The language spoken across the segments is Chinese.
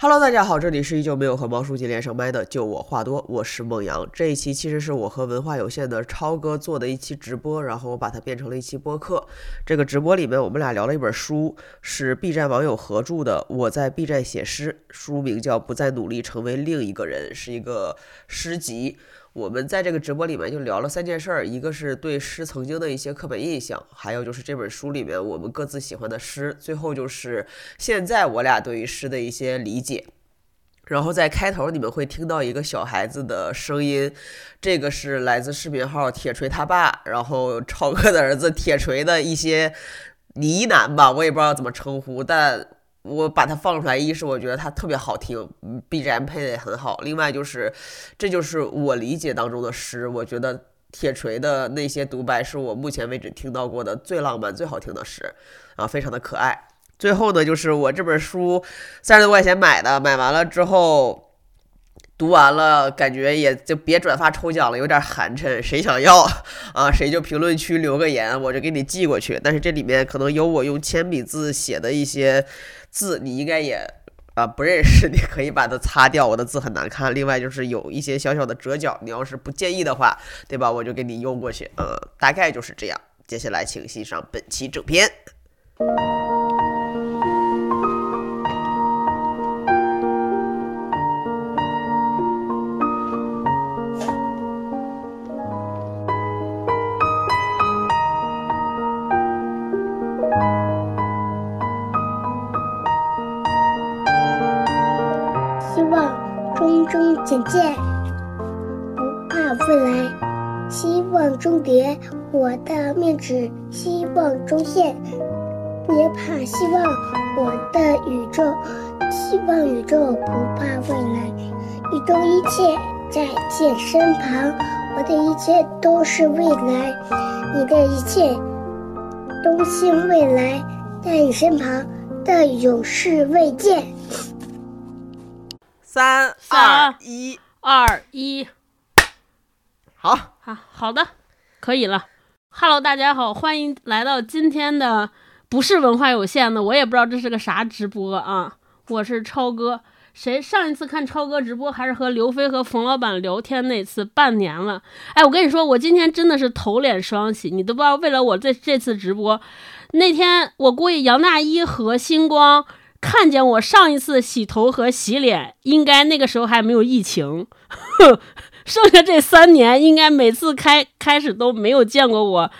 Hello，大家好，这里是依旧没有和毛书记连上麦的，就我话多，我是孟阳。这一期其实是我和文化有限的超哥做的一期直播，然后我把它变成了一期播客。这个直播里面，我们俩聊了一本书，是 B 站网友合著的《我在 B 站写诗》，书名叫《不再努力成为另一个人》，是一个诗集。我们在这个直播里面就聊了三件事儿，一个是对诗曾经的一些刻板印象，还有就是这本书里面我们各自喜欢的诗，最后就是现在我俩对于诗的一些理解。然后在开头你们会听到一个小孩子的声音，这个是来自视频号铁锤他爸，然后超哥的儿子铁锤的一些呢喃吧，我也不知道怎么称呼，但。我把它放出来，一是我觉得它特别好听，BGM 配的也很好。另外就是，这就是我理解当中的诗。我觉得铁锤的那些独白是我目前为止听到过的最浪漫、最好听的诗，啊，非常的可爱。最后呢，就是我这本书三十多块钱买的，买完了之后读完了，感觉也就别转发抽奖了，有点寒碜。谁想要啊？谁就评论区留个言，我就给你寄过去。但是这里面可能有我用铅笔字写的一些。字你应该也啊不认识，你可以把它擦掉。我的字很难看。另外就是有一些小小的折角，你要是不介意的话，对吧？我就给你用过去。嗯，大概就是这样。接下来请欣赏本期正片。望终结，我的面纸希望中线。别怕希望，我的宇宙希望宇宙不怕未来，宇宙一切在剑身旁，我的一切都是未来，你的一切东兴未来，在你身旁的永世未见。三二一，二一，好。好好的，可以了。Hello，大家好，欢迎来到今天的不是文化有限的，我也不知道这是个啥直播啊。我是超哥，谁上一次看超哥直播还是和刘飞和冯老板聊天那次，半年了。哎，我跟你说，我今天真的是头脸双喜，你都不知道，为了我这这次直播，那天我估计杨大一和星光。看见我上一次洗头和洗脸，应该那个时候还没有疫情。剩下这三年，应该每次开开始都没有见过我，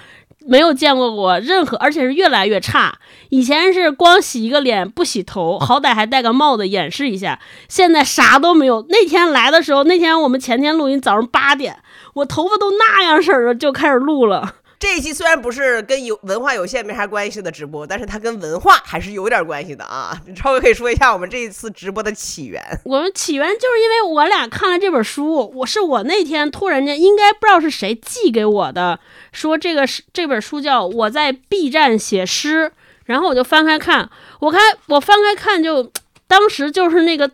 没有见过我任何，而且是越来越差。以前是光洗一个脸不洗头，好歹还戴个帽子掩饰一下。现在啥都没有。那天来的时候，那天我们前天录音，早上八点，我头发都那样式儿了，就开始录了。这一期虽然不是跟有文化有限没啥关系的直播，但是它跟文化还是有点关系的啊！超哥可以说一下我们这一次直播的起源。我们起源就是因为我俩看了这本书，我是我那天突然间应该不知道是谁寄给我的，说这个是这本书叫我在 B 站写诗，然后我就翻开看，我看我翻开看就当时就是那个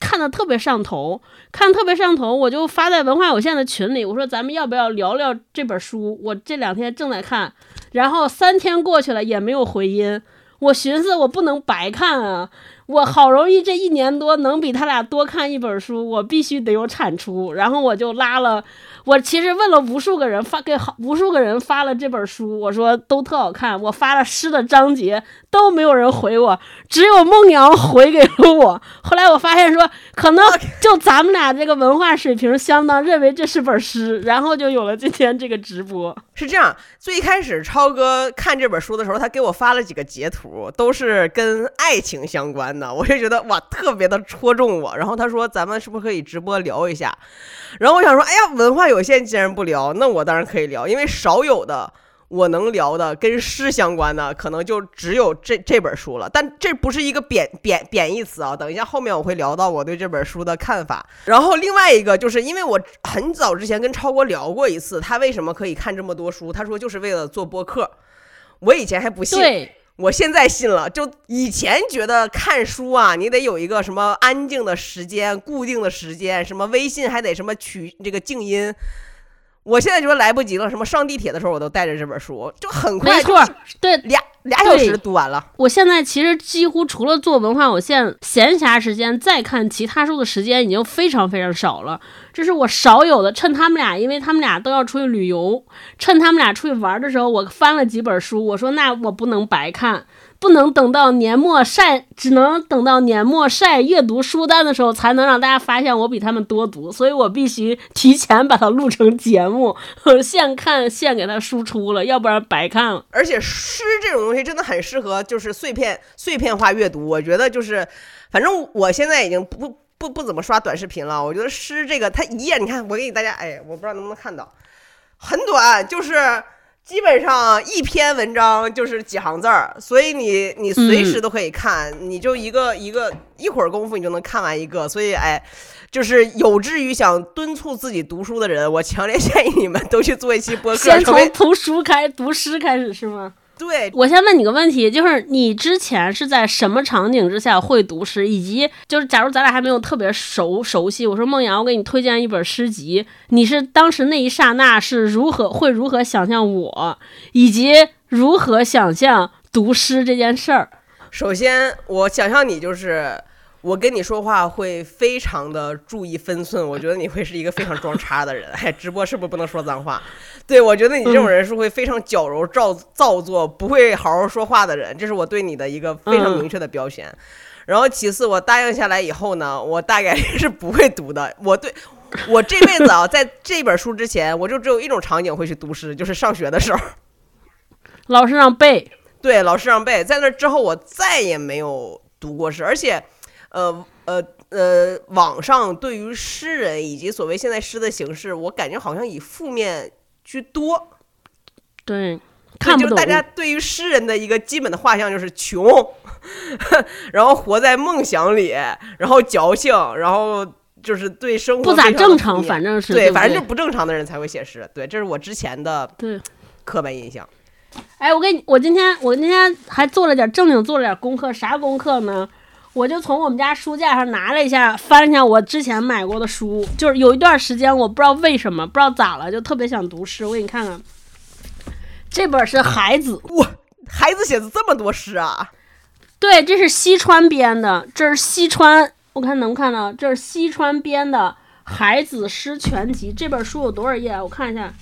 看的特别上头。看特别上头，我就发在文化有限的群里，我说咱们要不要聊聊这本书？我这两天正在看，然后三天过去了也没有回音，我寻思我不能白看啊，我好容易这一年多能比他俩多看一本书，我必须得有产出，然后我就拉了。我其实问了无数个人，发给好无数个人发了这本书，我说都特好看。我发了诗的章节都没有人回我，只有梦瑶回给了我。后来我发现说，可能 就咱们俩这个文化水平相当，认为这是本诗，然后就有了今天这个直播。是这样，最开始超哥看这本书的时候，他给我发了几个截图，都是跟爱情相关的，我就觉得哇，特别的戳中我。然后他说，咱们是不是可以直播聊一下？然后我想说，哎呀，文化有限，既然不聊，那我当然可以聊，因为少有的我能聊的跟诗相关的，可能就只有这这本书了。但这不是一个贬贬贬义词啊，等一下后面我会聊到我对这本书的看法。然后另外一个就是因为我很早之前跟超哥聊过一次，他为什么可以看这么多书？他说就是为了做播客。我以前还不信。我现在信了，就以前觉得看书啊，你得有一个什么安静的时间、固定的时间，什么微信还得什么取这个静音。我现在就说来不及了，什么上地铁的时候我都带着这本书，就很快，没错，对，俩俩小时读完了。我现在其实几乎除了做文化我现在闲暇时间，再看其他书的时间已经非常非常少了。这是我少有的，趁他们俩，因为他们俩都要出去旅游，趁他们俩出去玩的时候，我翻了几本书。我说那我不能白看，不能等到年末晒，只能等到年末晒阅读书单的时候，才能让大家发现我比他们多读。所以我必须提前把它录成节目，现看现给它输出了，要不然白看了。而且诗这种东西真的很适合就是碎片碎片化阅读。我觉得就是，反正我现在已经不不不怎么刷短视频了。我觉得诗这个它一页，你看我给大家，哎，我不知道能不能看到，很短，就是。基本上一篇文章就是几行字儿，所以你你随时都可以看，你就一个一个一会儿功夫你就能看完一个，所以哎，就是有志于想敦促自己读书的人，我强烈建议你们都去做一期播客，先从读书开读诗开始是吗？对我先问你个问题，就是你之前是在什么场景之下会读诗，以及就是假如咱俩还没有特别熟熟悉，我说梦阳，我给你推荐一本诗集，你是当时那一刹那是如何会如何想象我，以及如何想象读诗这件事儿？首先，我想象你就是我跟你说话会非常的注意分寸，我觉得你会是一个非常装叉的人。哎，直播是不是不能说脏话？对，我觉得你这种人是会非常矫揉造造作，不会好好说话的人，这是我对你的一个非常明确的标签。然后其次，我答应下来以后呢，我大概率是不会读的。我对我这辈子啊，在这本书之前，我就只有一种场景会去读诗，就是上学的时候。老师让背，对，老师让背。在那之后，我再也没有读过诗，而且，呃呃呃，网上对于诗人以及所谓现在诗的形式，我感觉好像以负面居多。对，看不懂。就是大家对于诗人的一个基本的画像就是穷，然后活在梦想里，然后矫情，然后就是对生活不咋正常反正是对反正就不正常的人才会写诗。对，这是我之前的对。刻板印象。哎，我跟你，我今天我今天还做了点正经做了点功课，啥功课呢？我就从我们家书架上拿了一下，翻了一下我之前买过的书，就是有一段时间我不知道为什么，不知道咋了，就特别想读诗。我给你看看，这本是海子，哇，孩子写的这么多诗啊！对，这是西川编的，这是西川，我看能看到，这是西川编的《海子诗全集》。这本书有多少页啊？我看一下，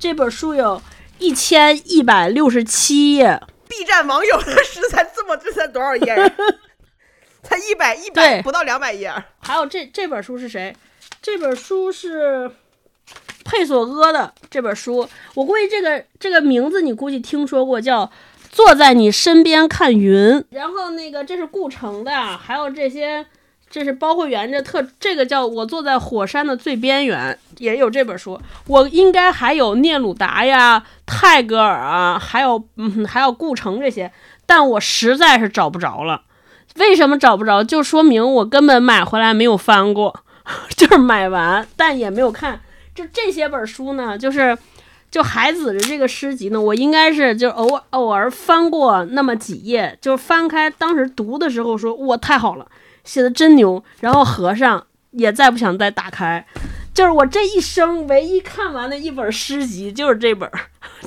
这本书有一千一百六十七页。B 站网友的诗才这么，这才多少页啊？才一百一百对不到两百页。还有这这本书是谁？这本书是佩索阿的这本书，我估计这个这个名字你估计听说过，叫《坐在你身边看云》。然后那个这是顾城的，还有这些，这是包括原这特这个叫我坐在火山的最边缘，也有这本书。我应该还有聂鲁达呀、泰戈尔啊，还有嗯还有顾城这些，但我实在是找不着了。为什么找不着？就说明我根本买回来没有翻过，就是买完但也没有看。就这些本书呢，就是就海子的这个诗集呢，我应该是就偶偶尔翻过那么几页，就是翻开当时读的时候说哇太好了，写的真牛，然后合上也再不想再打开。就是我这一生唯一看完的一本诗集，就是这本，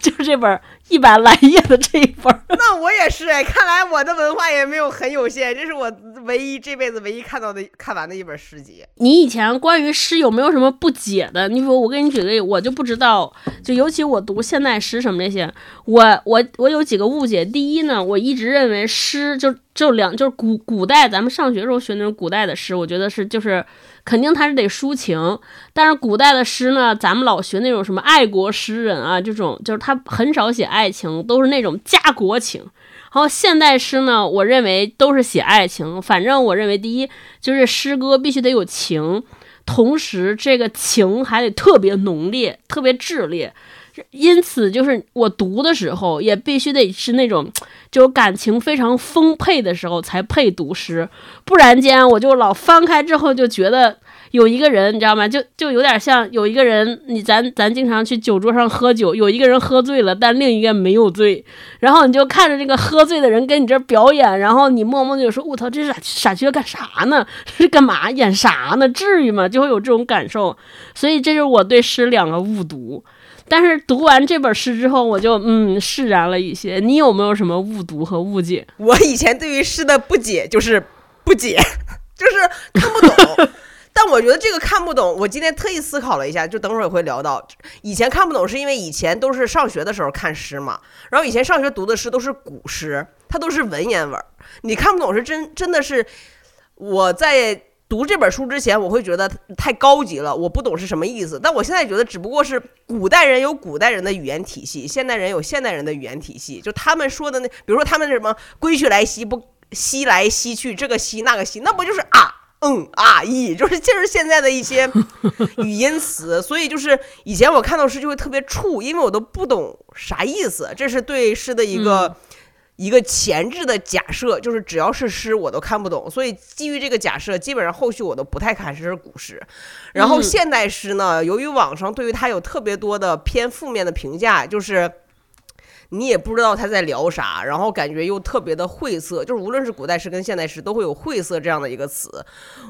就是这本一百来页的这一本。那我也是哎，看来我的文化也没有很有限，这是我唯一这辈子唯一看到的看完的一本诗集。你以前关于诗有没有什么不解的？你比如我给你举个例，我就不知道，就尤其我读现代诗什么这些，我我我有几个误解。第一呢，我一直认为诗就就两，就是古古代咱们上学时候学那种古代的诗，我觉得是就是肯定它是得抒情，但是古代的诗呢，咱们老学那种什么爱国诗人啊，这种就是他很少写爱情，都是那种家国情。然后现代诗呢，我认为都是写爱情。反正我认为，第一就是诗歌必须得有情，同时这个情还得特别浓烈、特别炽烈。因此，就是我读的时候也必须得是那种就感情非常丰沛的时候才配读诗，不然间我就老翻开之后就觉得。有一个人，你知道吗？就就有点像有一个人，你咱咱经常去酒桌上喝酒，有一个人喝醉了，但另一个没有醉，然后你就看着这个喝醉的人跟你这表演，然后你默默的就说：“我操，这傻傻缺干 啥呢？这是干嘛？演啥呢？至于吗？”就会有这种感受。所以这就是我对诗两个误读。但是读完这本诗之后，我就嗯释然了一些。你有没有什么误读和误解？我以前对于诗的不解就是不解，就是看不懂。我觉得这个看不懂，我今天特意思考了一下，就等会儿也会聊到。以前看不懂是因为以前都是上学的时候看诗嘛，然后以前上学读的诗都是古诗，它都是文言文，你看不懂是真真的是我在。读这本书之前，我会觉得太高级了，我不懂是什么意思。但我现在觉得，只不过是古代人有古代人的语言体系，现代人有现代人的语言体系。就他们说的那，比如说他们什么“归去来兮不兮来兮去”，这个兮那个兮，那不就是啊嗯啊咦，就是就是现在的一些语音词。所以就是以前我看到诗就会特别怵，因为我都不懂啥意思。这是对诗的一个。一个前置的假设，就是只要是诗我都看不懂，所以基于这个假设，基本上后续我都不太看这是古诗。然后现代诗呢，由于网上对于它有特别多的偏负面的评价，就是你也不知道他在聊啥，然后感觉又特别的晦涩，就是无论是古代诗跟现代诗都会有晦涩这样的一个词，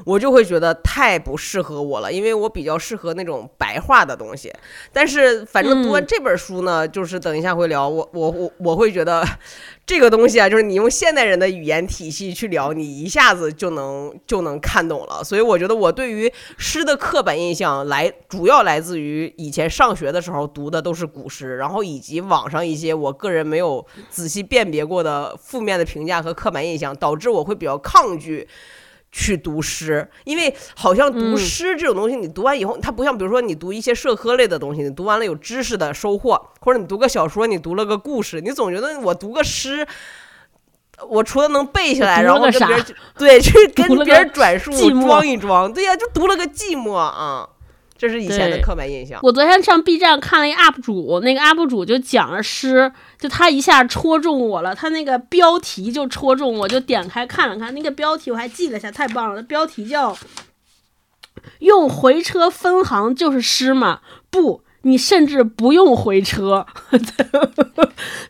我就会觉得太不适合我了，因为我比较适合那种白话的东西。但是反正读完这本书呢，就是等一下会聊，我我我我会觉得。这个东西啊，就是你用现代人的语言体系去聊，你一下子就能就能看懂了。所以我觉得我对于诗的刻板印象来，主要来自于以前上学的时候读的都是古诗，然后以及网上一些我个人没有仔细辨别过的负面的评价和刻板印象，导致我会比较抗拒。去读诗，因为好像读诗这种东西，你读完以后，它不像比如说你读一些社科类的东西，你读完了有知识的收获，或者你读个小说，你读了个故事，你总觉得我读个诗，我除了能背下来，然后跟别人对去跟别人转述装一装，对呀，就读了个寂寞啊。这是以前的刻板印象。我昨天上 B 站看了一 UP 主，那个 UP 主就讲了诗，就他一下戳中我了，他那个标题就戳中我，就点开看了看。那个标题我还记了一下，太棒了。标题叫“用回车分行就是诗嘛？不，你甚至不用回车。”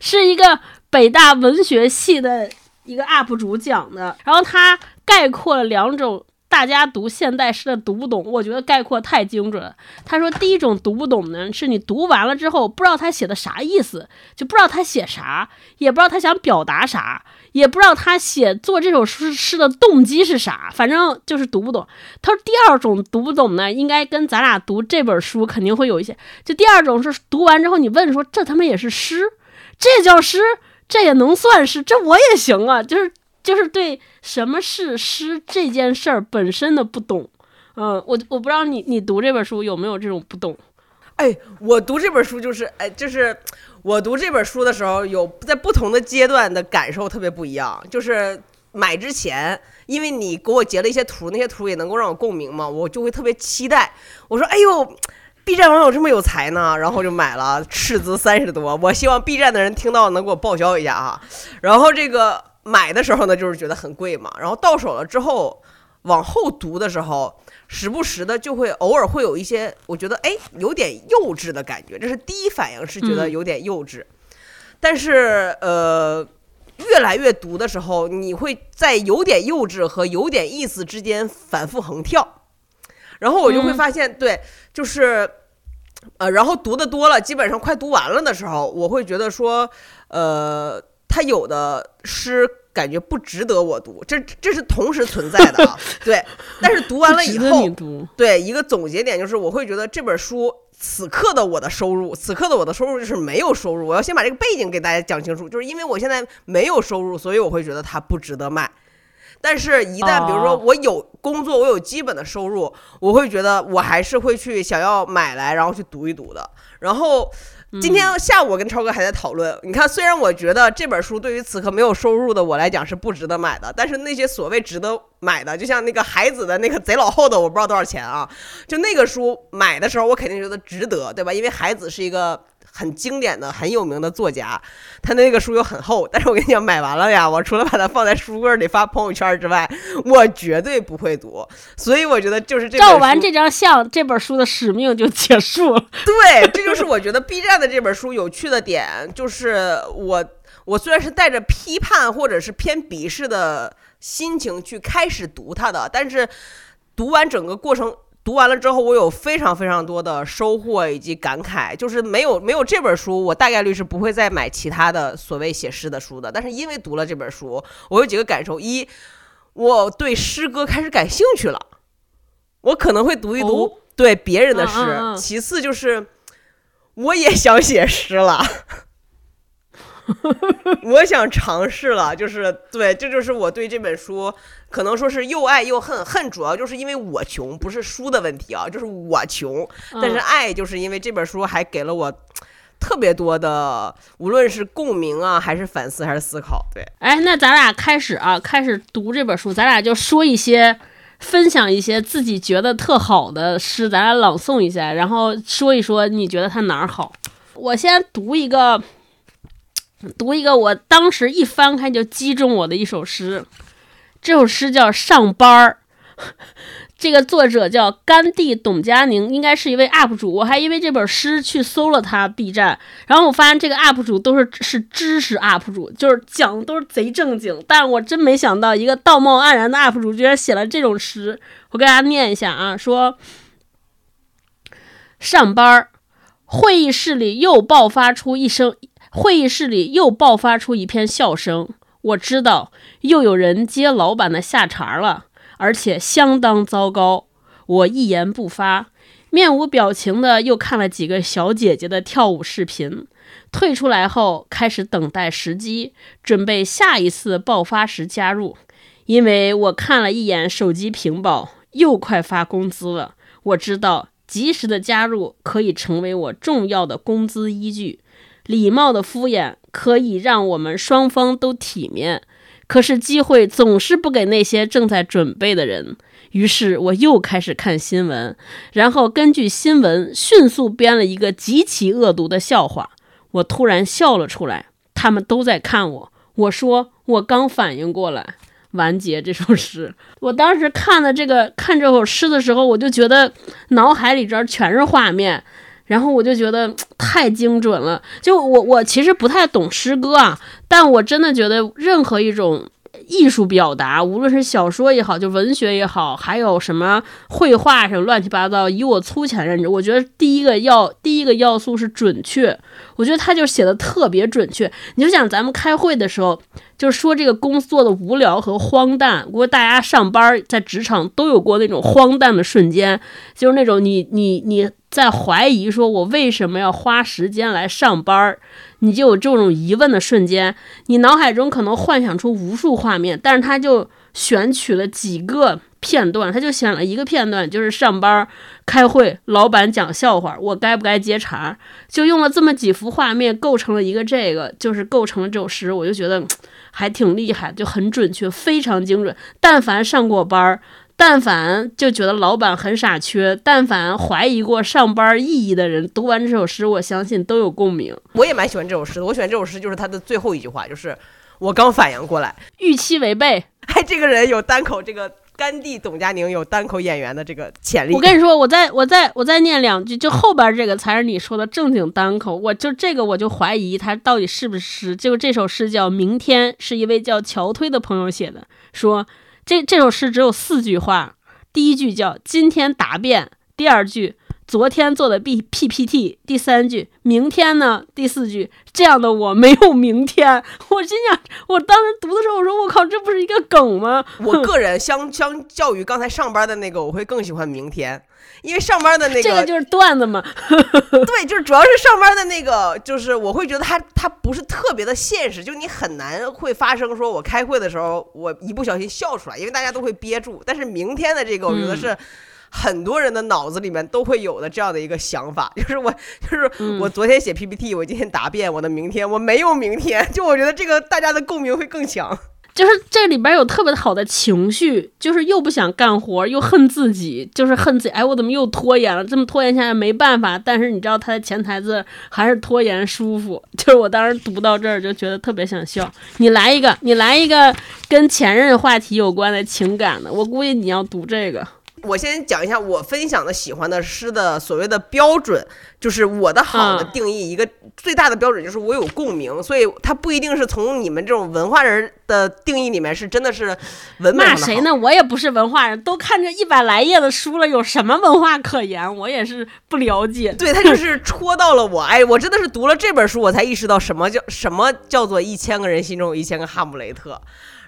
是一个北大文学系的一个 UP 主讲的，然后他概括了两种。大家读现代诗的读不懂，我觉得概括太精准。他说，第一种读不懂呢，是你读完了之后不知道他写的啥意思，就不知道他写啥，也不知道他想表达啥，也不知道他写做这首诗诗的动机是啥，反正就是读不懂。他说，第二种读不懂呢，应该跟咱俩读这本书肯定会有一些。就第二种是读完之后你问说，这他妈也是诗，这叫诗，这也能算是，这我也行啊，就是。就是对什么是诗这件事儿本身的不懂，嗯，我我不知道你你读这本书有没有这种不懂？哎，我读这本书就是哎，就是我读这本书的时候，有在不同的阶段的感受特别不一样。就是买之前，因为你给我截了一些图，那些图也能够让我共鸣嘛，我就会特别期待。我说，哎呦，B 站网友这么有才呢，然后就买了，斥资三十多。我希望 B 站的人听到能给我报销一下啊。然后这个。买的时候呢，就是觉得很贵嘛，然后到手了之后，往后读的时候，时不时的就会偶尔会有一些，我觉得哎，有点幼稚的感觉，这是第一反应，是觉得有点幼稚。但是呃，越来越读的时候，你会在有点幼稚和有点意思之间反复横跳，然后我就会发现，对，就是呃，然后读的多了，基本上快读完了的时候，我会觉得说，呃。他有的诗感觉不值得我读，这这是同时存在的啊，对。但是读完了以后，对一个总结点就是，我会觉得这本书此刻的我的收入，此刻的我的收入就是没有收入。我要先把这个背景给大家讲清楚，就是因为我现在没有收入，所以我会觉得它不值得卖。但是，一旦比如说我有工作，我有基本的收入，我会觉得我还是会去想要买来，然后去读一读的。然后。今天下午我跟超哥还在讨论，你看，虽然我觉得这本书对于此刻没有收入的我来讲是不值得买的，但是那些所谓值得买的，就像那个孩子的那个贼老厚的，我不知道多少钱啊，就那个书买的时候，我肯定觉得值得，对吧？因为孩子是一个。很经典的、很有名的作家，他那个书又很厚，但是我跟你讲，买完了呀，我除了把它放在书柜里发朋友圈之外，我绝对不会读。所以我觉得，就是这照完这张相，这本书的使命就结束了。对，这就是我觉得 B 站的这本书有趣的点，就是我我虽然是带着批判或者是偏鄙视的心情去开始读它的，但是读完整个过程。读完了之后，我有非常非常多的收获以及感慨。就是没有没有这本书，我大概率是不会再买其他的所谓写诗的书的。但是因为读了这本书，我有几个感受：一，我对诗歌开始感兴趣了，我可能会读一读哦对别人的诗；其次就是我也想写诗了。我想尝试了，就是对，这就是我对这本书可能说是又爱又恨。恨主要就是因为我穷，不是书的问题啊，就是我穷。但是嗯爱就是因为这本书还给了我特别多的，无论是共鸣啊，还是反思，还是思考。对，哎，那咱俩开始啊，开始读这本书，咱俩就说一些，分享一些自己觉得特好的诗，咱俩朗诵一下，然后说一说你觉得它哪儿好。我先读一个，读一个我当时一翻开就击中我的一首诗，这首诗叫《上班儿》。这个作者叫甘地董佳宁，应该是一位 UP 主。我还因为这本诗去搜了他 B 站，然后我发现这个 UP 主都是是知识 UP 主，就是讲的都是贼正经。但我真没想到，一个道貌岸然的 UP 主居然写了这种诗。我给大家念一下啊，说上班儿，会议室里又爆发出一声，会议室里又爆发出一片笑声。我知道又有人接老板的下茬了。而且相当糟糕。我一言不发，面无表情的又看了几个小姐姐的跳舞视频。退出来后，开始等待时机，准备下一次爆发时加入。因为我看了一眼手机屏保，又快发工资了。我知道及时的加入可以成为我重要的工资依据。礼貌的敷衍可以让我们双方都体面。可是机会总是不给那些正在准备的人，于是我又开始看新闻，然后根据新闻迅速编了一个极其恶毒的笑话。我突然笑了出来，他们都在看我。我说我刚反应过来，完结这首诗。我当时看的这个看这首诗的时候，我就觉得脑海里边全是画面。然后我就觉得太精准了，就我我其实不太懂诗歌啊，但我真的觉得任何一种艺术表达，无论是小说也好，就文学也好，还有什么绘画什么乱七八糟，以我粗浅认知，我觉得第一个要第一个要素是准确。我觉得他就写的特别准确。你就想咱们开会的时候，就是说这个工作的无聊和荒诞，不过大家上班在职场都有过那种荒诞的瞬间，就是那种你你你在怀疑说我为什么要花时间来上班，你就有这种疑问的瞬间，你脑海中可能幻想出无数画面，但是他就选取了几个片段，他就选了一个片段，就是上班开会，老板讲笑话，我该不该接茬？就用了这么几幅画面构成了一个这个，就是构成了这首诗，我就觉得还挺厉害，就很准确，非常精准。但凡上过班儿，但凡就觉得老板很傻缺，但凡怀疑过上班意义的人，读完这首诗，我相信都有共鸣。我也蛮喜欢这首诗的。我喜欢这首诗就是他的最后一句话，就是我刚反应过来，预期违背，哎，这个人有单口这个甘地董佳宁有单口演员的这个潜力。我跟你说，我再我再我再念两句，就后边这个才是你说的正经单口。我就这个我就怀疑他到底是不是诗。就这首诗叫《明天》，是一位叫乔推的朋友写的，说这这首诗只有四句话，第一句叫今天答辩，第二句昨天做的 B PPT，第三句明天呢，第四句这样的我没有明天。我心想，我当时读的时候，我说我靠，这不是一个梗吗？我个人相相较于刚才上班的那个，我会更喜欢明天，因为上班的那个这个就是段子嘛。对，就是主要是上班的那个，就是我会觉得它它不是特别的现实，就你很难会发生说我开会的时候我一不小心笑出来，因为大家都会憋住。但是明天的这个，我觉得嗯是。很多人的脑子里面都会有的这样的一个想法，就是我，就是嗯我昨天写 PPT，我今天答辩，我的明天我没有明天，就我觉得这个大家的共鸣会更强。就是这里边有特别好的情绪，就是又不想干活，又恨自己，就是恨自己。哎，我怎么又拖延了？这么拖延下来没办法。但是你知道他的潜台词还是拖延舒服。就是我当时读到这儿就觉得特别想笑。你来一个，你来一个跟前任话题有关的情感的，我估计你要读这个。我先讲一下我分享的喜欢的诗的所谓的标准，就是我的好的嗯定义，一个最大的标准就是我有共鸣，所以它不一定是从你们这种文化人的定义里面是真的是文？骂谁呢？我也不是文化人，都看这一百来页的书了，有什么文化可言？我也是不了解。对，他就是戳到了我，哎，我真的是读了这本书，我才意识到什么叫什么叫做一千个人心中有一千个哈姆雷特。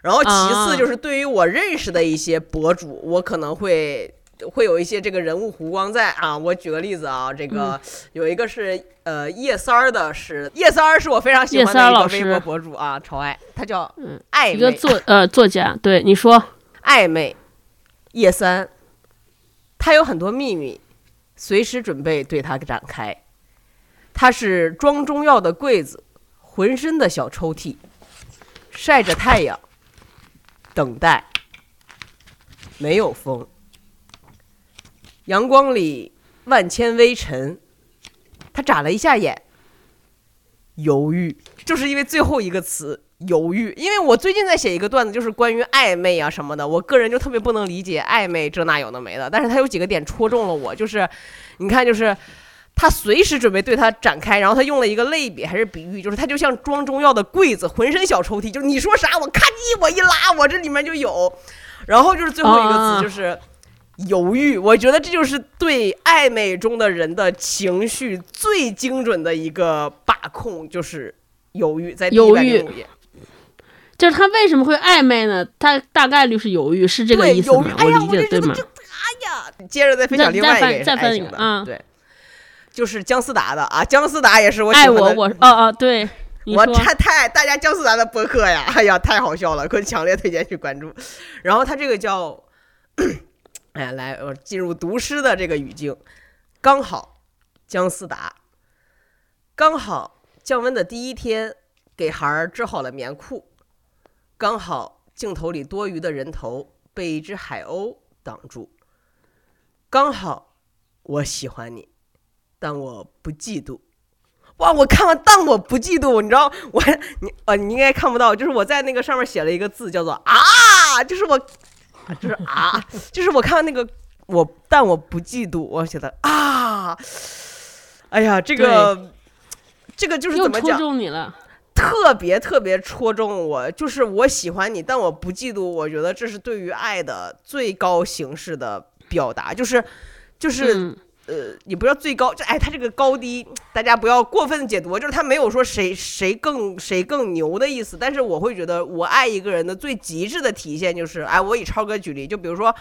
然后其次啊就是对于我认识的一些博主，我可能会会有一些这个人物弧光在啊。我举个例子啊，这个有一个是呃叶三儿的是，叶三儿是我非常喜欢的一个微博博主啊，超爱，他叫嗯暧昧一个作呃作家，对你说，暧昧叶三，他有很多秘密，随时准备对他展开。他是装中药的柜子，浑身的小抽屉，晒着太阳，等待，没有风，阳光里万千微尘。他眨了一下眼，犹豫，就是因为最后一个词犹豫。因为我最近在写一个段子，就是关于暧昧啊什么的，我个人就特别不能理解暧昧这那有的没的，但是他有几个点戳中了我，就是你看，就是他随时准备对他展开，然后他用了一个类比还是比喻，就是他就像装中药的柜子，浑身小抽屉，就是你说啥我咔叽我一拉，我这里面就有。然后就是最后一个啊词就是犹豫，我觉得这就是对暧昧中的人的情绪最精准的一个把控，就是犹豫，在犹豫百零五页。就是他为什么会暧昧呢？他大概率是犹豫，是这个意思吗？犹豫哎呀理解对吗我就觉得这？哎呀，接着再分享另外一个也是翻再翻爱情的，一个啊对，就是姜思达的啊，姜思达也是我喜爱我，欢的。我哦哦，对，我太太爱大家姜思达的博客呀，哎呀，太好笑了，可强烈推荐去关注。然后他这个叫，哎呀，来，我进入读诗的这个语境，刚好姜思达，刚好降温的第一天，给孩儿织好了棉裤，刚好镜头里多余的人头被一只海鸥挡住，刚好我喜欢你，但我不嫉妒。哇！我看完，但我不嫉妒，你知道，我你呃，你应该看不到，就是我在那个上面写了一个字，叫做啊，就是我，啊就是啊，就是我看完那个我，但我不嫉妒，我写的啊，哎呀，这个这个就是怎么讲，中你了。特别特别戳中我，就是我喜欢你，但我不嫉妒，我觉得这是对于爱的最高形式的表达，就是就是。嗯呃，也不要最高，就哎，他这个高低，大家不要过分解读，就是他没有说谁谁更谁更牛的意思，但是我会觉得我爱一个人的最极致的体现就是，哎，我以超哥举例，就比如说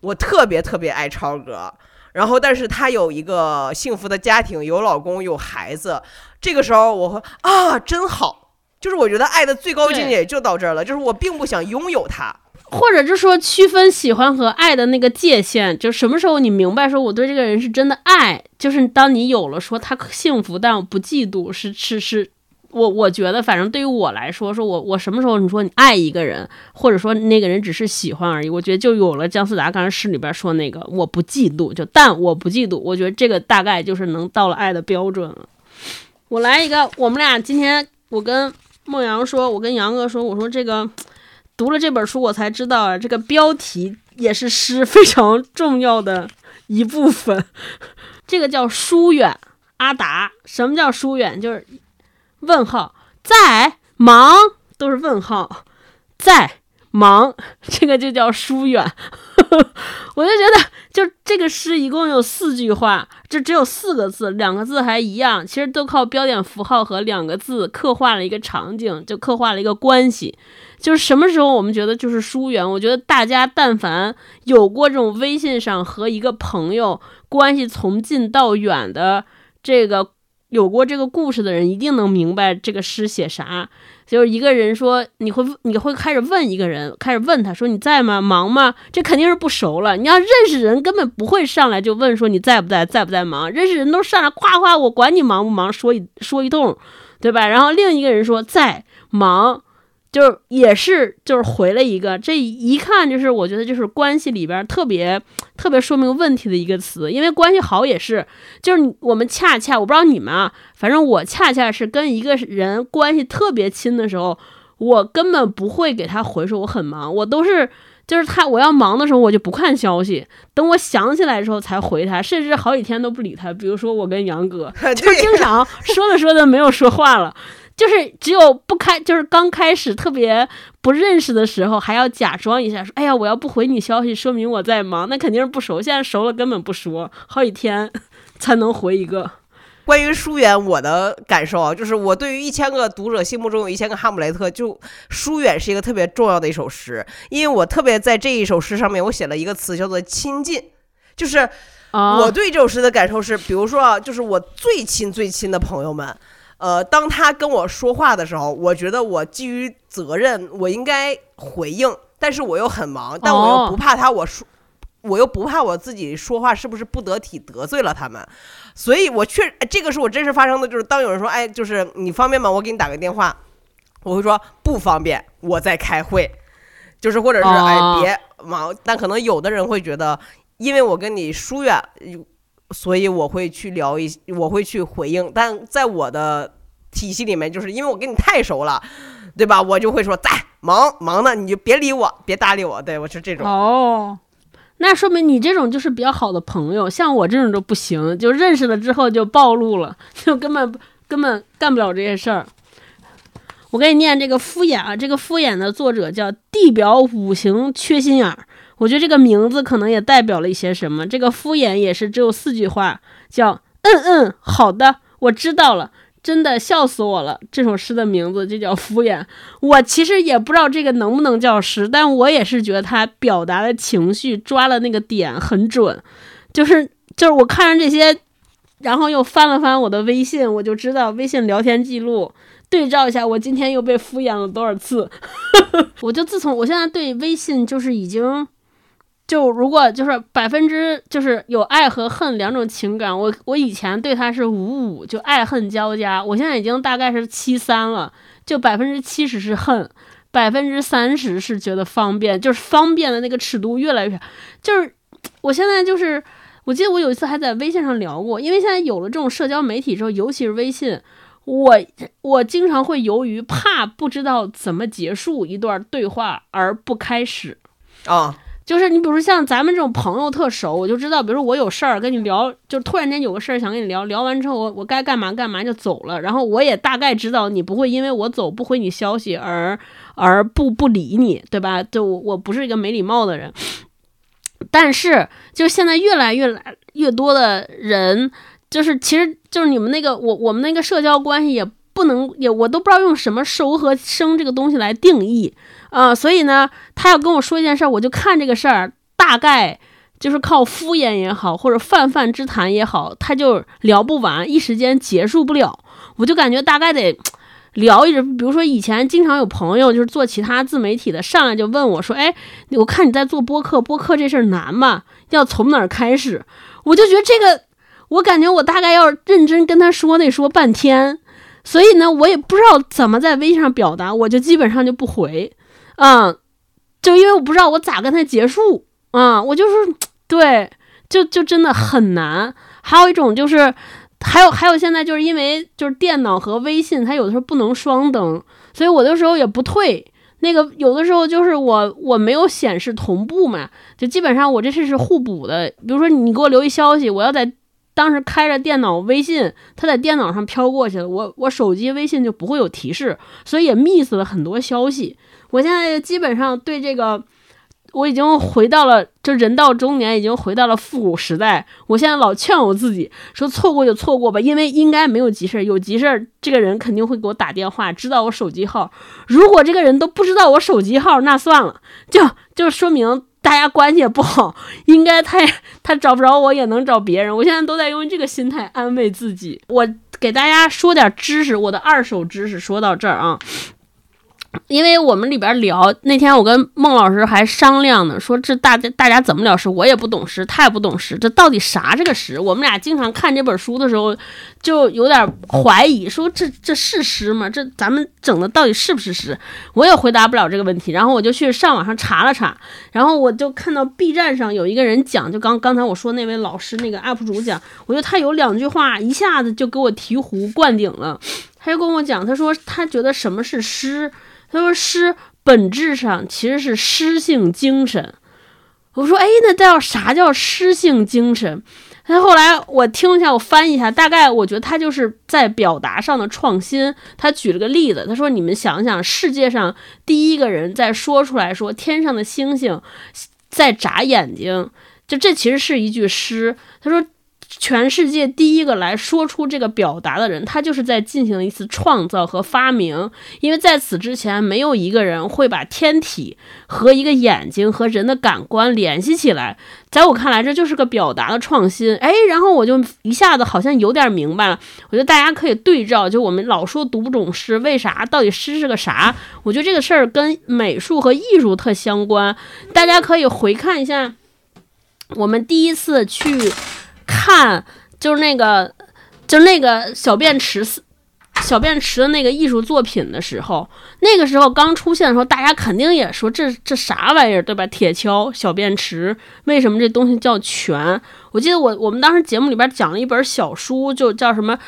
我特别特别爱超哥，然后但是他有一个幸福的家庭，有老公有孩子，这个时候我会啊，真好，就是我觉得爱的最高境界就到这儿了，就是我并不想拥有他，或者就说区分喜欢和爱的那个界限，就什么时候你明白说我对这个人是真的爱，就是当你有了说他幸福，但我不嫉妒，是是是。我我觉得，反正对于我来说，说我我什么时候你说你爱一个人，或者说那个人只是喜欢而已，我觉得就有了姜思达刚才诗里边说那个我不嫉妒，就但我不嫉妒，我觉得这个大概就是能到了爱的标准了。我来一个，我们俩今天我跟孟阳说，我跟杨哥说，我说这个读了这本书，我才知道啊，这个标题也是诗非常重要的一部分。这个叫疏远阿达。什么叫疏远？就是问号，在忙都是问号，在忙这个就叫疏远。我就觉得，就这个诗一共有四句话，这只有四个字，两个字还一样，其实都靠标点符号和两个字刻画了一个场景，就刻画了一个关系。就是什么时候我们觉得就是疏远？我觉得大家但凡有过这种微信上和一个朋友关系从近到远的这个有过这个故事的人，一定能明白这个诗写啥。就是一个人说，你会你会开始问一个人，开始问他说你在吗？忙吗？这肯定是不熟了。你要认识人，根本不会上来就问说你在不在，在不在忙。认识人都上来夸夸我管你忙不忙，说一说一通，对吧？然后另一个人说在忙。就是也是就是回了一个，这一看就是我觉得就是关系里边特别特别说明问题的一个词，因为关系好也是，就是我们恰恰我不知道你们啊，反正我恰恰是跟一个人关系特别亲的时候，我根本不会给他回说我很忙，我都是就是他我要忙的时候我就不看消息，等我想起来的时候才回他，甚至好几天都不理他。比如说我跟杨哥，就经常说着说着没有说话了。就是只有不开，就是刚开始特别不认识的时候，还要假装一下，说：“哎呀，我要不回你消息，说明我在忙。”那肯定是不熟。现在熟了，根本不说，好几天才能回一个。关于疏远，我的感受啊，就是我对于一千个读者心目中有一千个哈姆雷特，就疏远是一个特别重要的一首诗，因为我特别在这一首诗上面，我写了一个词叫做亲近，就是我对这首诗的感受是，比如说啊，就是我最亲最亲的朋友们。呃，当他跟我说话的时候，我觉得我基于责任，我应该回应，但是我又很忙，但我又不怕他，我说，我又不怕我自己说话是不是不得体得罪了他们，所以我确这个是我真实发生的，就是当有人说，哎，就是你方便吗？我给你打个电话，我会说不方便，我在开会，就是或者是哎别忙，但可能有的人会觉得，因为我跟你疏远。所以我会去聊一，我会去回应，但在我的体系里面，就是因为我跟你太熟了，对吧？我就会说在忙忙呢，你就别理我，别搭理我。对我是这种。哦，那说明你这种就是比较好的朋友，像我这种就不行，就认识了之后就暴露了，就根本根本干不了这些事儿。我给你念这个敷衍啊，这个敷衍的作者叫地表五行缺心眼儿。我觉得这个名字可能也代表了一些什么。这个敷衍也是只有四句话，叫嗯嗯，好的，我知道了。真的笑死我了。这首诗的名字就叫敷衍。我其实也不知道这个能不能叫诗，但我也是觉得他表达的情绪抓了那个点很准。就是就是我看着这些，然后又翻了翻我的微信，我就知道微信聊天记录对照一下，我今天又被敷衍了多少次。我就自从我现在对微信就是已经。就如果就是百分之就是有爱和恨两种情感，我我以前对他是五五，就爱恨交加。我现在已经大概是七三了，就百分之七十是恨，百分之三十是觉得方便，就是方便的那个尺度越来越，就是我现在就是，我记得我有一次还在微信上聊过，因为现在有了这种社交媒体之后，尤其是微信，我我经常会由于怕不知道怎么结束一段对话而不开始啊。就是你，比如像咱们这种朋友特熟，我就知道，比如说我有事儿跟你聊，就突然间有个事儿想跟你聊，聊完之后我我该干嘛干嘛就走了，然后我也大概知道你不会因为我走不回你消息而而不不理你，对吧？就我不是一个没礼貌的人，但是就现在越来越来越多的人，就是其实就是你们那个我我们那个社交关系也不能也我都不知道用什么熟和生这个东西来定义。啊，所以呢，他要跟我说一件事儿，我就看这个事儿，大概就是靠敷衍也好，或者泛泛之谈也好，他就聊不完，一时间结束不了。我就感觉大概得聊一直，比如说以前经常有朋友就是做其他自媒体的，上来就问我说：“哎，我看你在做播客，播客这事儿难吗？要从哪儿开始？”我就觉得这个，我感觉我大概要认真跟他说，得说半天。所以呢，我也不知道怎么在微信上表达，我就基本上就不回。嗯，就因为我不知道我咋跟他结束啊，我就是 对，就就真的很难。还有一种就是，还有还有现在就是因为就是电脑和微信，它有的时候不能双登，所以我的时候也不退。那个有的时候就是我我没有显示同步嘛，就基本上我这是是互补的。比如说你给我留一消息，我要在当时开着电脑微信，它在电脑上飘过去了，我我手机微信就不会有提示，所以也 miss 了很多消息。我现在基本上对这个，我已经回到了，就人到中年，已经回到了复古时代。我现在老劝我自己说，错过就错过吧，因为应该没有急事儿。有急事儿，这个人肯定会给我打电话，知道我手机号。如果这个人都不知道我手机号，那算了，就就说明大家关系也不好。应该他也他找不着我，也能找别人。我现在都在用这个心态安慰自己。我给大家说点知识，我的二手知识说到这儿啊。因为我们里边聊那天，我跟孟老师还商量呢，说这大家大家怎么聊诗？我也不懂诗，他也不懂诗，这到底啥这个诗？我们俩经常看这本书的时候，就有点怀疑，说这这是诗吗？这咱们整的到底是不是诗？我也回答不了这个问题。然后我就去上网上查了查，然后我就看到 B 站上有一个人讲，就刚刚才我说那位老师那个 UP 主讲，我觉得他有两句话一下子就给我醍醐灌顶了。他就跟我讲，他说他觉得什么是诗？他说：“诗本质上其实是诗性精神。我说，哎，那叫啥叫诗性精神？他后来我听一下，我翻译一下，大概我觉得他就是在表达上的创新。他举了个例子，他说：“你们想想，世界上第一个人在说出来说天上的星星在眨眼睛，就这其实是一句诗。”他说。全世界第一个来说出这个表达的人，他就是在进行一次创造和发明，因为在此之前，没有一个人会把天体和一个眼睛和人的感官联系起来。在我看来，这就是个表达的创新。哎，然后我就一下子好像有点明白了。我觉得大家可以对照，就我们老说读不懂诗，为啥？到底诗是个啥？我觉得这个事儿跟美术和艺术特相关。大家可以回看一下，我们第一次去。看，就是那个，就是那个小便池，小便池的那个艺术作品的时候，那个时候刚出现的时候，大家肯定也说这这啥玩意儿，对吧？铁锹、小便池，为什么这东西叫泉？我记得我我们当时节目里边讲了一本小书，就叫什么《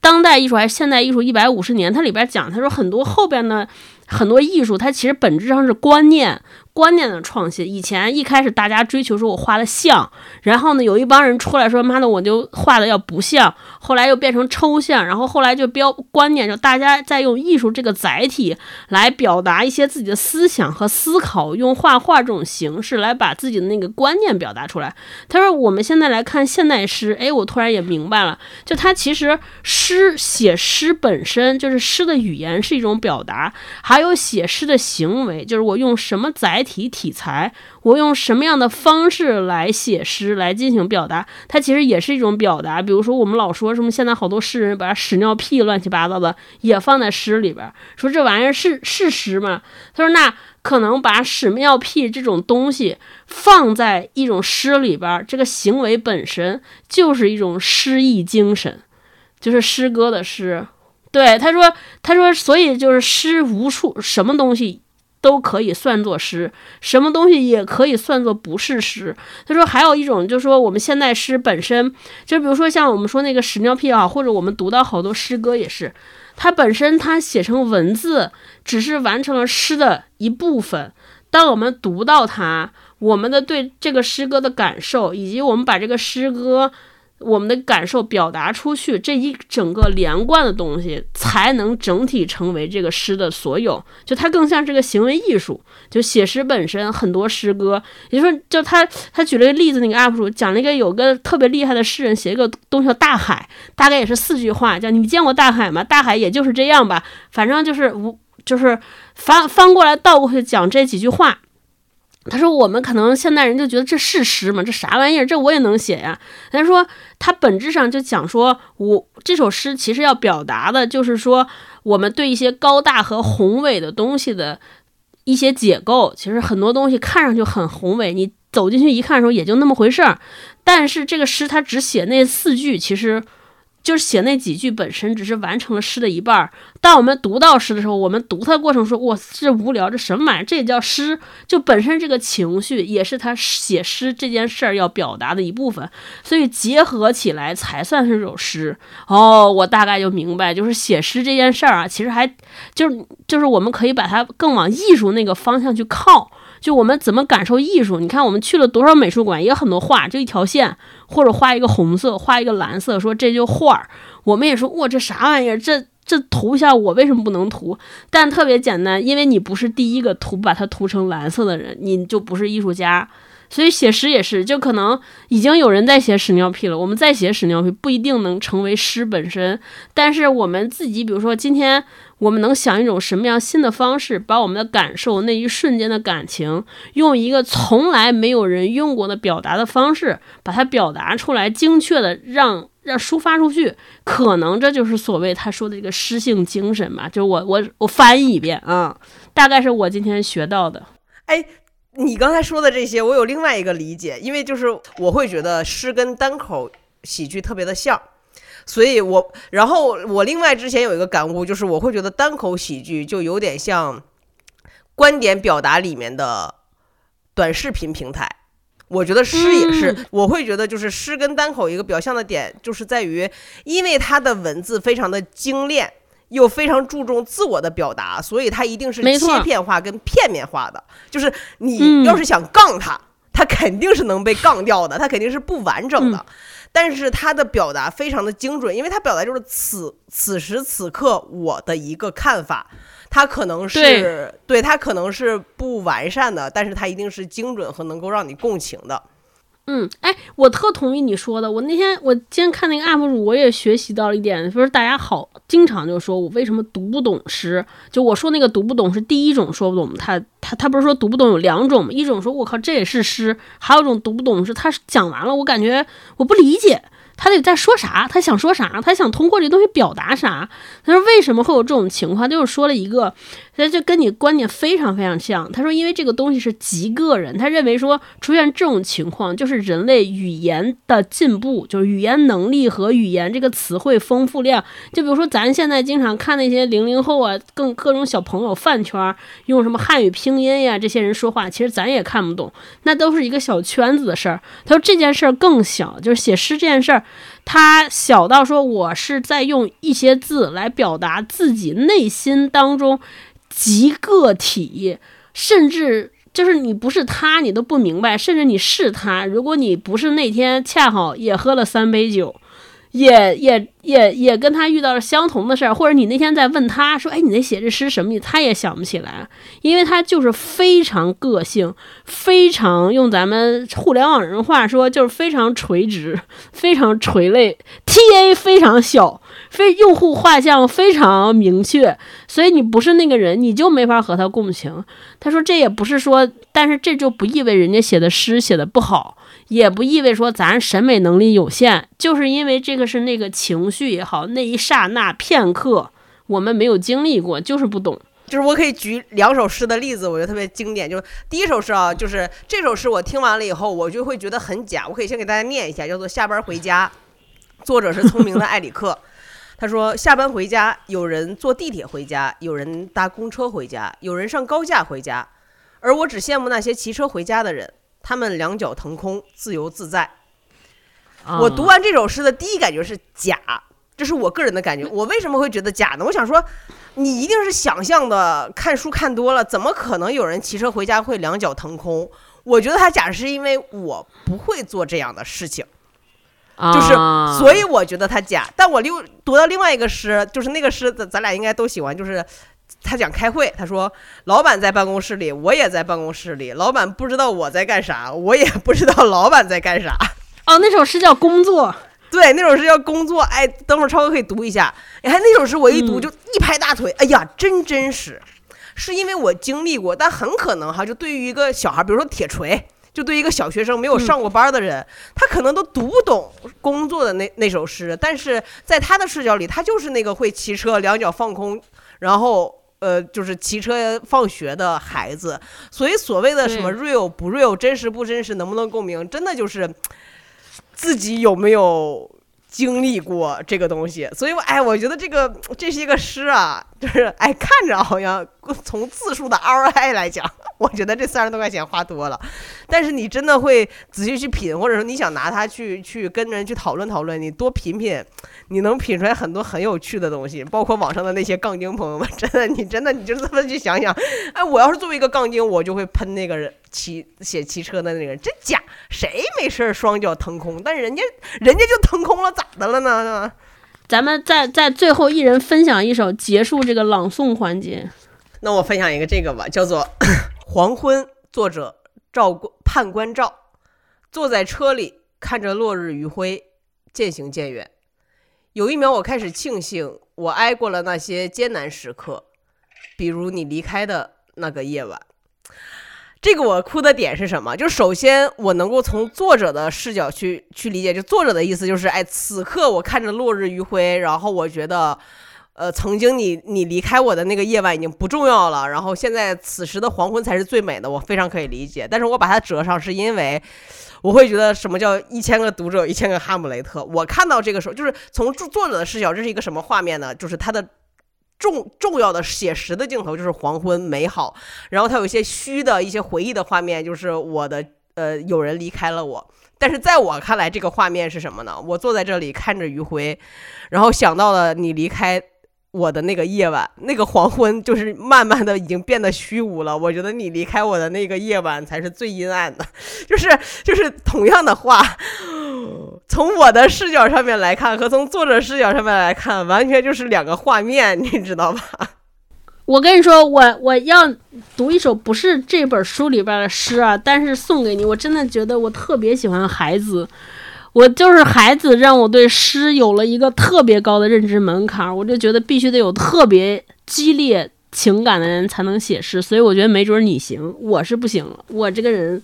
当代艺术还是现代艺术一百五十年》，它里边讲，他说很多后边的。很多艺术，它其实本质上是观念、观念的创新。以前一开始大家追求说我画的像，然后呢，有一帮人出来说妈的我就画的要不像，后来又变成抽象，然后后来就标观念，就大家在用艺术这个载体来表达一些自己的思想和思考，用画画这种形式来把自己的那个观念表达出来。他说我们现在来看现代诗，哎，我突然也明白了，就他其实诗写诗本身就是诗的语言是一种表达，还。有写诗的行为，就是我用什么载体题材，我用什么样的方式来写诗来进行表达，它其实也是一种表达。比如说，我们老说什么，现在好多诗人把屎尿屁乱七八糟的也放在诗里边，说这玩意儿是是诗吗？他说，那可能把屎尿屁这种东西放在一种诗里边，这个行为本身就是一种诗意精神，就是诗歌的诗。对他说，他说，所以就是诗无处，什么东西都可以算作诗，什么东西也可以算作不是诗。他说还有一种，就是说我们现代诗本身，就比如说像我们说那个屎尿屁啊，或者我们读到好多诗歌也是，它本身它写成文字，只是完成了诗的一部分。当我们读到它，我们的对这个诗歌的感受，以及我们把这个诗歌。我们的感受表达出去，这一整个连贯的东西才能整体成为这个诗的所有。就它更像是个行为艺术。就写诗本身，很多诗歌，也就是说，就他他举了一个例子，那个 UP 主讲了一个有个特别厉害的诗人写一个东西叫大海，大概也是四句话，叫你见过大海吗？大海也就是这样吧，反正就是无就是翻翻过来倒过去讲这几句话。他说：“我们可能现代人就觉得这是诗吗？这啥玩意儿？这我也能写呀。”他说：“他本质上就讲说，我这首诗其实要表达的就是说，我们对一些高大和宏伟的东西的一些解构。其实很多东西看上去很宏伟，你走进去一看的时候也就那么回事儿。但是这个诗他只写那四句，其实。”就是写那几句本身只是完成了诗的一半儿。当我们读到诗的时候，我们读它的过程说：“哇，这无聊，这什么玩意儿？这也叫诗？”就本身这个情绪也是他写诗这件事儿要表达的一部分，所以结合起来才算是首诗。哦，我大概就明白，就是写诗这件事儿啊，其实还就是就是我们可以把它更往艺术那个方向去靠。就我们怎么感受艺术？你看，我们去了多少美术馆，也有很多画，就一条线，或者画一个红色，画一个蓝色，说这就画儿。我们也说，哇，这啥玩意儿？这这涂一下，我为什么不能涂？但特别简单，因为你不是第一个涂把它涂成蓝色的人，你就不是艺术家。所以写诗也是，就可能已经有人在写屎尿屁了，我们再写屎尿屁不一定能成为诗本身。但是我们自己，比如说今天。我们能想一种什么样新的方式，把我们的感受那一瞬间的感情，用一个从来没有人用过的表达的方式，把它表达出来，精确的让让抒发出去，可能这就是所谓他说的这个诗性精神嘛？就我我我翻译一遍啊，大概是我今天学到的。哎，你刚才说的这些，我有另外一个理解，因为就是我会觉得诗跟单口喜剧特别的像。所以，我然后我另外之前有一个感悟，就是我会觉得单口喜剧就有点像观点表达里面的短视频平台。我觉得诗也是，我会觉得就是诗跟单口一个表象的点，就是在于因为它的文字非常的精炼。又非常注重自我的表达，所以他一定是切片化跟片面化的。就是嗯你要是想杠他，他肯定是能被杠掉的，他肯定是不完整的。嗯但是他的表达非常的精准，因为他表达就是此此时此刻我的一个看法，他可能是对对他可能是不完善的，但是他一定是精准和能够让你共情的。嗯，哎，我特同意你说的。我那天我今天看那个 UP 主，我也学习到了一点，就是大家好经常就说我为什么读不懂诗。就我说那个读不懂是第一种说不懂，他他他不是说读不懂有两种吗？一种说我靠这也是诗，还有一种读不懂是他讲完了，我感觉我不理解。他得在说啥？他想说啥？他想通过这东西表达啥？他说为什么会有这种情况？就是说了一个，他就跟你观点非常非常像。他说，因为这个东西是极个人，他认为说出现这种情况就是人类语言的进步，就是语言能力和语言这个词汇丰富量。就比如说咱现在经常看那些零零后啊，更各种小朋友饭圈用什么汉语拼音呀，这些人说话，其实咱也看不懂，那都是一个小圈子的事儿。他说这件事儿更小，就是写诗这件事儿。他小到说，我是在用一些字来表达自己内心当中极个体，甚至就是你不是他，你都不明白，甚至你是他，如果你不是那天恰好也喝了三杯酒。也也也也跟他遇到了相同的事儿，或者你那天在问他说：“哎，你那写这诗什么意思？”他也想不起来，因为他就是非常个性，非常用咱们互联网人话说，就是非常垂直，非常垂类，TA 非常小，非用户画像非常明确，所以你不是那个人，你就没法和他共情。他说这也不是说，但是这就不意味人家写的诗写的不好。也不意味说咱审美能力有限，就是因为这个是那个情绪也好，那一刹那片刻我们没有经历过，就是不懂。就是我可以举两首诗的例子，我觉得特别经典。就是第一首诗啊，就是这首诗我听完了以后，我就会觉得很假。我可以先给大家念一下，叫做《下班回家》，作者是聪明的艾里克。他说：下班回家，有人坐地铁回家，有人搭公车回家，有人上高架回家，而我只羡慕那些骑车回家的人。他们两脚腾空，自由自在。我读完这首诗的第一感觉是假，这是我个人的感觉。我为什么会觉得假呢？我想说，你一定是想象的，看书看多了，怎么可能有人骑车回家会两脚腾空？我觉得他假是因为我不会做这样的事情，就是啊所以我觉得他假。但我又读到另外一个诗，就是那个诗，咱咱俩应该都喜欢，就是。他讲开会，他说：“老板在办公室里，我也在办公室里。老板不知道我在干啥，我也不知道老板在干啥。哦，那首诗叫《工作》，对，那首诗叫工作。哎，等会儿超哥可以读一下。你看那首诗，我一读嗯就一拍大腿，哎呀，真真实。是因为我经历过，但很可能哈，就对于一个小孩，比如说铁锤，就对于一个小学生没有上过班的人，他可能都读不懂工作的那那首诗。但是在他的视角里，他就是那个会骑车两脚放空，然后。呃，就是骑车放学的孩子，所以所谓的什么 real 不 real，真实不真实，能不能共鸣，真的就是自己有没有经历过这个东西。所以我，哎，我觉得这个这是一个诗啊，就是哎，看着好像从字数的 ROI 来讲，我觉得这三十多块钱花多了。但是你真的会仔细去品，或者说你想拿它去去跟人去讨论讨论，你多品品，你能品出来很多很有趣的东西，包括网上的那些杠精朋友们，真的，你真的你就这么去想想，哎，我要是作为一个杠精，我就会喷那个人骑写骑车的那个人，真假？谁没事儿双脚腾空？但人家人家就腾空了，咋的了呢？咱们再再最后一人分享一首，结束这个朗诵环节。那我分享一个这个吧，叫做《黄昏》，作者赵判官赵，坐在车里看着落日余晖，渐行渐远。有一秒，我开始庆幸，我挨过了那些艰难时刻，比如你离开的那个夜晚。这个我哭的点是什么？就首先我能够从作者的视角去去理解，就作者的意思就是，哎，此刻我看着落日余晖，然后我觉得。呃，曾经你你离开我的那个夜晚已经不重要了，然后现在此时的黄昏才是最美的，我非常可以理解。但是我把它折上，是因为我会觉得什么叫一千个读者，一千个哈姆雷特。我看到这个时候，就是从作作者的视角，这是一个什么画面呢？就是他的重重要的写实的镜头，就是黄昏美好，然后他有一些虚的一些回忆的画面，就是我的呃有人离开了我。但是在我看来，这个画面是什么呢？我坐在这里看着余晖，然后想到了你离开。我的那个夜晚，那个黄昏，就是慢慢的已经变得虚无了。我觉得你离开我的那个夜晚才是最阴暗的，就是就是同样的话，从我的视角上面来看和从作者视角上面来看，完全就是两个画面，你知道吧？我跟你说，我我要读一首不是这本书里边的诗啊，但是送给你。我真的觉得我特别喜欢孩子，我就是孩子让我对诗有了一个特别高的认知门槛，我就觉得必须得有特别激烈情感的人才能写诗，所以我觉得没准你行，我是不行了，我这个人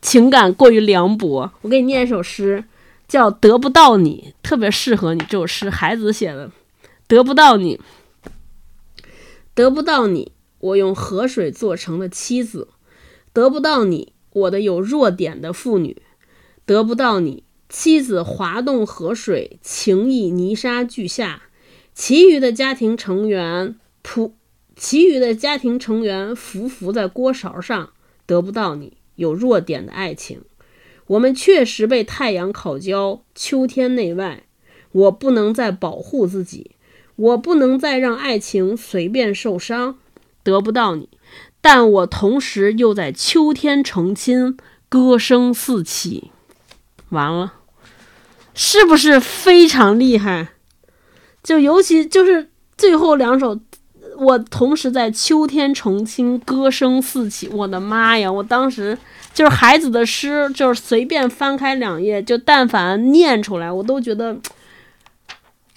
情感过于凉薄。我给你念一首诗，叫《得不到你》，特别适合你。这首诗孩子写的，《得不到你》。得不到你，我用河水做成了妻子；得不到你，我的有弱点的妇女；得不到你，妻子滑动河水，情意泥沙俱下；其余的家庭成员仆，其余的家庭成员浮浮在锅勺上。得不到你，有弱点的爱情。我们确实被太阳烤焦，秋天内外，我不能再保护自己。我不能再让爱情随便受伤，得不到你，但我同时又在秋天成亲，歌声四起。完了，是不是非常厉害？就尤其就是最后两首，我同时在秋天成亲，歌声四起。我的妈呀！我当时就是孩子的诗，就是随便翻开两页，就但凡念出来，我都觉得。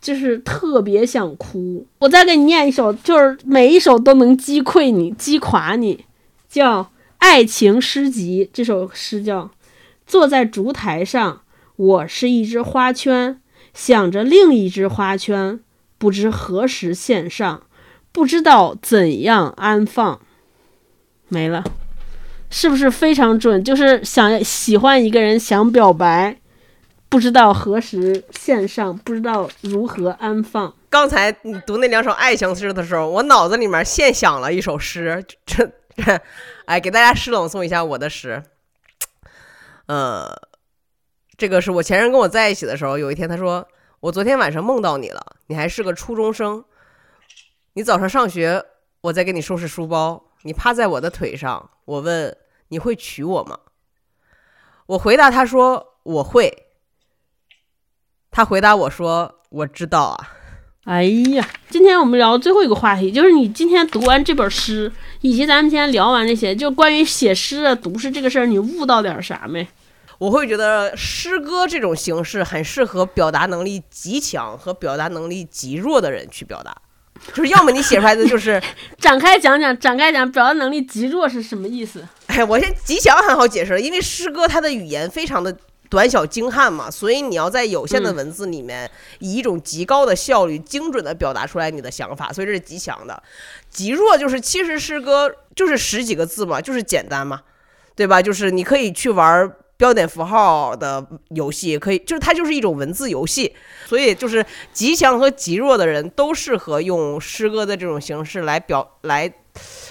就是特别想哭，我再给你念一首，就是每一首都能击溃你、击垮你，叫《爱情诗集》。这首诗叫：坐在烛台上，我是一只花圈，想着另一只花圈，不知何时献上，不知道怎样安放。没了，是不是非常准？就是想喜欢一个人，想表白。不知道何时献上，不知道如何安放。刚才你读那两首爱情诗的时候，我脑子里面现想了一首诗，这，哎，给大家诗朗诵一下我的诗。呃，这个是我前任跟我在一起的时候，有一天他说：“我昨天晚上梦到你了，你还是个初中生。你早上上学，我在给你收拾书包，你趴在我的腿上。我问你会娶我吗？我回答他说我会。”他回答我说：“我知道啊。”哎呀，今天我们聊最后一个话题，就是你今天读完这本诗，以及咱们今天聊完这些，就关于写诗啊、读诗这个事儿，你悟到点啥没？我会觉得诗歌这种形式很适合表达能力极强和表达能力极弱的人去表达，就是要么你写出来的就是 展开讲讲，展开讲表达能力极弱是什么意思？哎，我先极强很好解释了，因为诗歌它的语言非常的。短小精悍嘛，所以你要在有限的文字里面，以一种极高的效率、精准的表达出来你的想法，所以这是极强的。极弱就是其实诗歌就是十几个字嘛，就是简单嘛，对吧？就是你可以去玩标点符号的游戏，可以就是它就是一种文字游戏，所以就是极强和极弱的人都适合用诗歌的这种形式来表来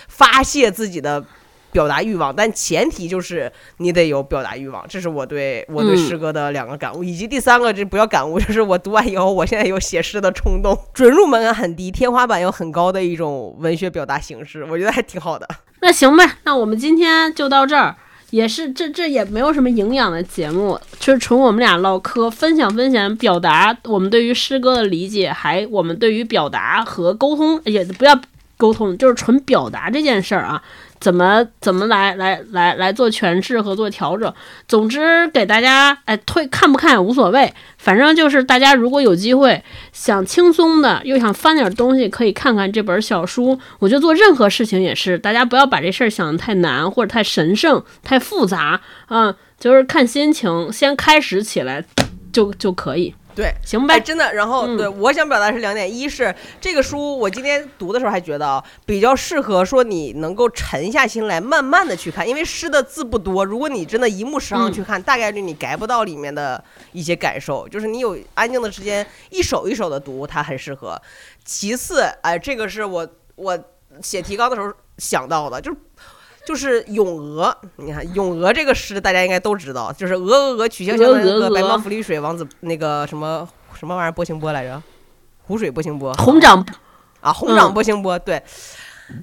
发泄自己的。表达欲望，但前提就是你得有表达欲望，这是我对我对诗歌的两个感悟，以及第三个，这不要感悟，就是我读完以后，我现在有写诗的冲动。准入门槛很低，天花板又很高的一种文学表达形式，我觉得还挺好的。那行呗，那我们今天就到这儿，也是这这也没有什么营养的节目，就是纯我们俩唠嗑，分享分享，表达我们对于诗歌的理解，还我们对于表达和沟通，也不要沟通，就是纯表达这件事儿啊。怎么怎么来来来来做诠释和做调整？总之给大家哎推看不看也无所谓，反正就是大家如果有机会想轻松的又想翻点东西，可以看看这本小书。我觉得做任何事情也是，大家不要把这事儿想的太难或者太神圣、太复杂啊，就是看心情，先开始起来就就可以。对，行呗，真的。然后，对我想表达是两点：一是这个书，我今天读的时候还觉得啊比较适合说你能够沉下心来，慢慢的去看，因为诗的字不多。如果你真的一目十行去看，大概率你 get 不到里面的一些感受。就是你有安静的时间，一首一首的读，它很适合。其次，哎，这个是我我写提纲的时候想到的，就是。就是《咏鹅》，你看《咏鹅》这个诗，大家应该都知道，就是鹅鹅鹅，曲项向南歌，白毛浮绿水，王子那个什么什么玩意儿，波清波来着？湖水波清波，红掌啊，红掌嗯拨清波，对。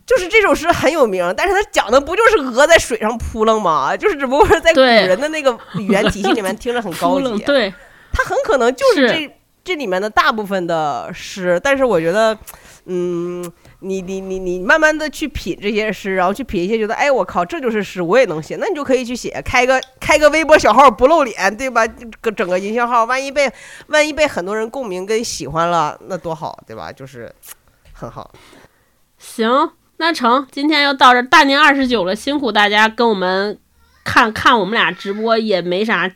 就是这首诗很有名，但是它讲的不就是鹅在水上扑棱吗？就是只不过是在古人的那个语言体系里面听着很高级，对，它很可能就是是这这里面的大部分的诗，但是我觉得，嗯，你你你你慢慢的去品这些诗，然后去品一些，觉得哎我靠这就是诗，我也能写，那你就可以去写，开个开个微博小号不露脸，对吧？个整个营销号，万一被万一被很多人共鸣跟喜欢了，那多好，对吧？就是很好。行，那成，今天又到这，大年二十九了，辛苦大家跟我们看看我们俩直播，也没啥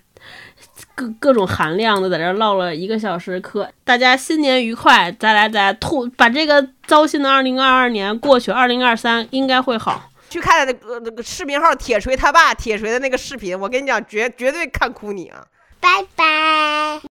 各各种含量的，在这唠了一个小时嗑，大家新年愉快，咱俩再吐把这个糟心的二零二二年过去，二零二三应该会好。去看那个那个视频号铁锤他爸铁锤的那个视频，我跟你讲，绝绝对看哭你啊！拜拜。